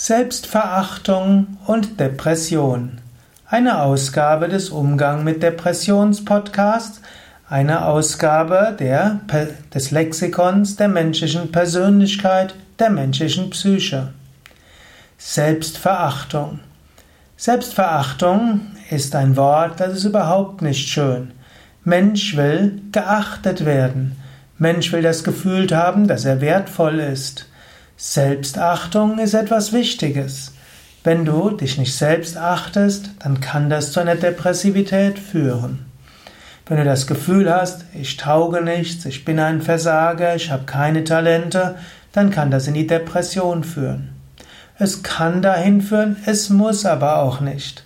Selbstverachtung und Depression. Eine Ausgabe des Umgang mit Depressions Podcasts, eine Ausgabe der, des Lexikons der menschlichen Persönlichkeit, der menschlichen Psyche. Selbstverachtung. Selbstverachtung ist ein Wort, das ist überhaupt nicht schön. Mensch will geachtet werden. Mensch will das Gefühl haben, dass er wertvoll ist. Selbstachtung ist etwas Wichtiges. Wenn du dich nicht selbst achtest, dann kann das zu einer Depressivität führen. Wenn du das Gefühl hast, ich tauge nichts, ich bin ein Versager, ich habe keine Talente, dann kann das in die Depression führen. Es kann dahin führen, es muss aber auch nicht.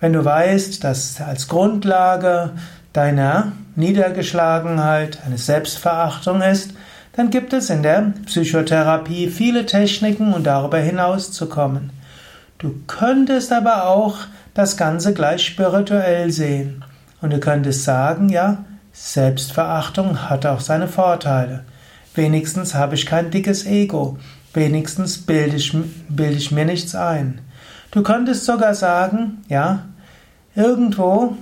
Wenn du weißt, dass als Grundlage deiner Niedergeschlagenheit eine Selbstverachtung ist, dann gibt es in der Psychotherapie viele Techniken, um darüber hinauszukommen. Du könntest aber auch das Ganze gleich spirituell sehen. Und du könntest sagen, ja, Selbstverachtung hat auch seine Vorteile. Wenigstens habe ich kein dickes Ego. Wenigstens bilde ich, bilde ich mir nichts ein. Du könntest sogar sagen, ja, irgendwo,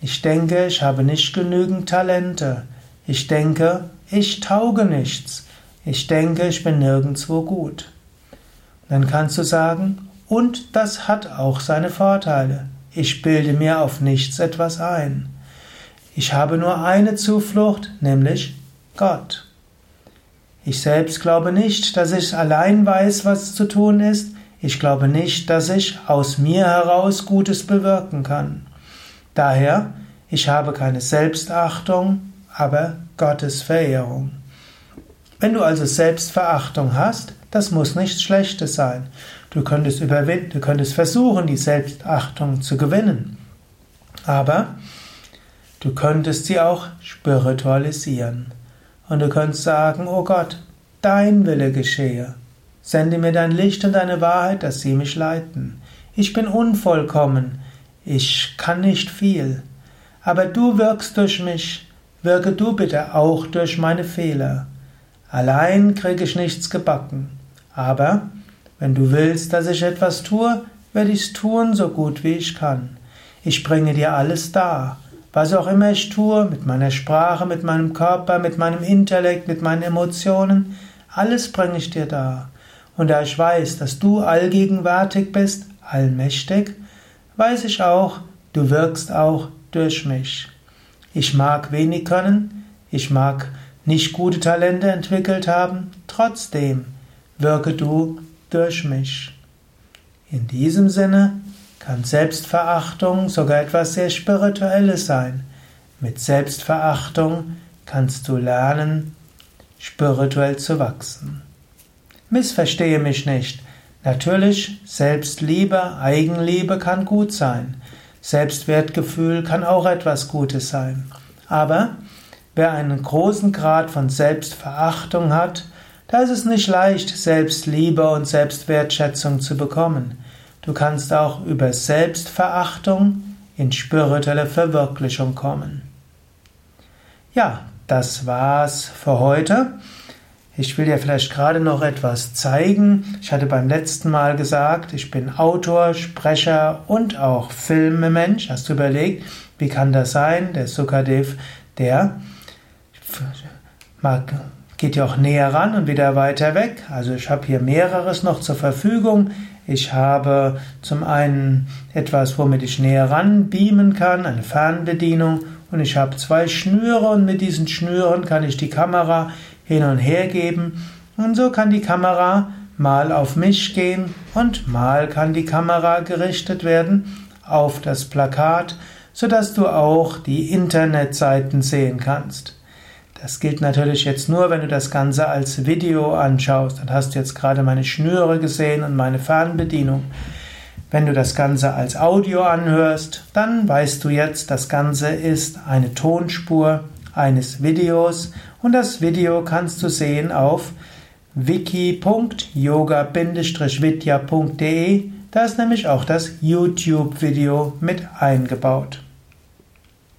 ich denke, ich habe nicht genügend Talente. Ich denke, ich tauge nichts. Ich denke, ich bin nirgendwo gut. Dann kannst du sagen, und das hat auch seine Vorteile. Ich bilde mir auf nichts etwas ein. Ich habe nur eine Zuflucht, nämlich Gott. Ich selbst glaube nicht, dass ich allein weiß, was zu tun ist. Ich glaube nicht, dass ich aus mir heraus Gutes bewirken kann. Daher, ich habe keine Selbstachtung, aber Gottes Verehrung. Wenn du also Selbstverachtung hast, das muss nichts Schlechtes sein. Du könntest überwinden, du könntest versuchen, die Selbstachtung zu gewinnen. Aber du könntest sie auch spiritualisieren. Und du könntest sagen, oh Gott, dein Wille geschehe. Sende mir dein Licht und deine Wahrheit, dass sie mich leiten. Ich bin unvollkommen. Ich kann nicht viel. Aber du wirkst durch mich wirke du bitte auch durch meine Fehler. Allein kriege ich nichts gebacken. Aber wenn du willst, dass ich etwas tue, werde ich es tun, so gut wie ich kann. Ich bringe dir alles dar. Was auch immer ich tue, mit meiner Sprache, mit meinem Körper, mit meinem Intellekt, mit meinen Emotionen, alles bringe ich dir dar. Und da ich weiß, dass du allgegenwärtig bist, allmächtig, weiß ich auch, du wirkst auch durch mich. Ich mag wenig können, ich mag nicht gute Talente entwickelt haben, trotzdem wirke du durch mich. In diesem Sinne kann Selbstverachtung sogar etwas sehr Spirituelles sein. Mit Selbstverachtung kannst du lernen, spirituell zu wachsen. Missverstehe mich nicht. Natürlich, Selbstliebe, Eigenliebe kann gut sein. Selbstwertgefühl kann auch etwas Gutes sein. Aber wer einen großen Grad von Selbstverachtung hat, da ist es nicht leicht, Selbstliebe und Selbstwertschätzung zu bekommen. Du kannst auch über Selbstverachtung in spirituelle Verwirklichung kommen. Ja, das war's für heute. Ich will dir vielleicht gerade noch etwas zeigen. Ich hatte beim letzten Mal gesagt, ich bin Autor, Sprecher und auch Filmemensch. Hast du überlegt, wie kann das sein? Der Sukadev, der mag, geht ja auch näher ran und wieder weiter weg. Also ich habe hier mehreres noch zur Verfügung. Ich habe zum einen etwas, womit ich näher ran beamen kann, eine Fernbedienung. Und ich habe zwei Schnüre und mit diesen Schnüren kann ich die Kamera hin und her geben und so kann die Kamera mal auf mich gehen und mal kann die Kamera gerichtet werden auf das Plakat, sodass du auch die Internetseiten sehen kannst. Das gilt natürlich jetzt nur, wenn du das Ganze als Video anschaust. Dann hast du jetzt gerade meine Schnüre gesehen und meine Fernbedienung. Wenn du das Ganze als Audio anhörst, dann weißt du jetzt, das Ganze ist eine Tonspur eines Videos und das Video kannst du sehen auf wiki.yoga-vidya.de. Da ist nämlich auch das YouTube-Video mit eingebaut.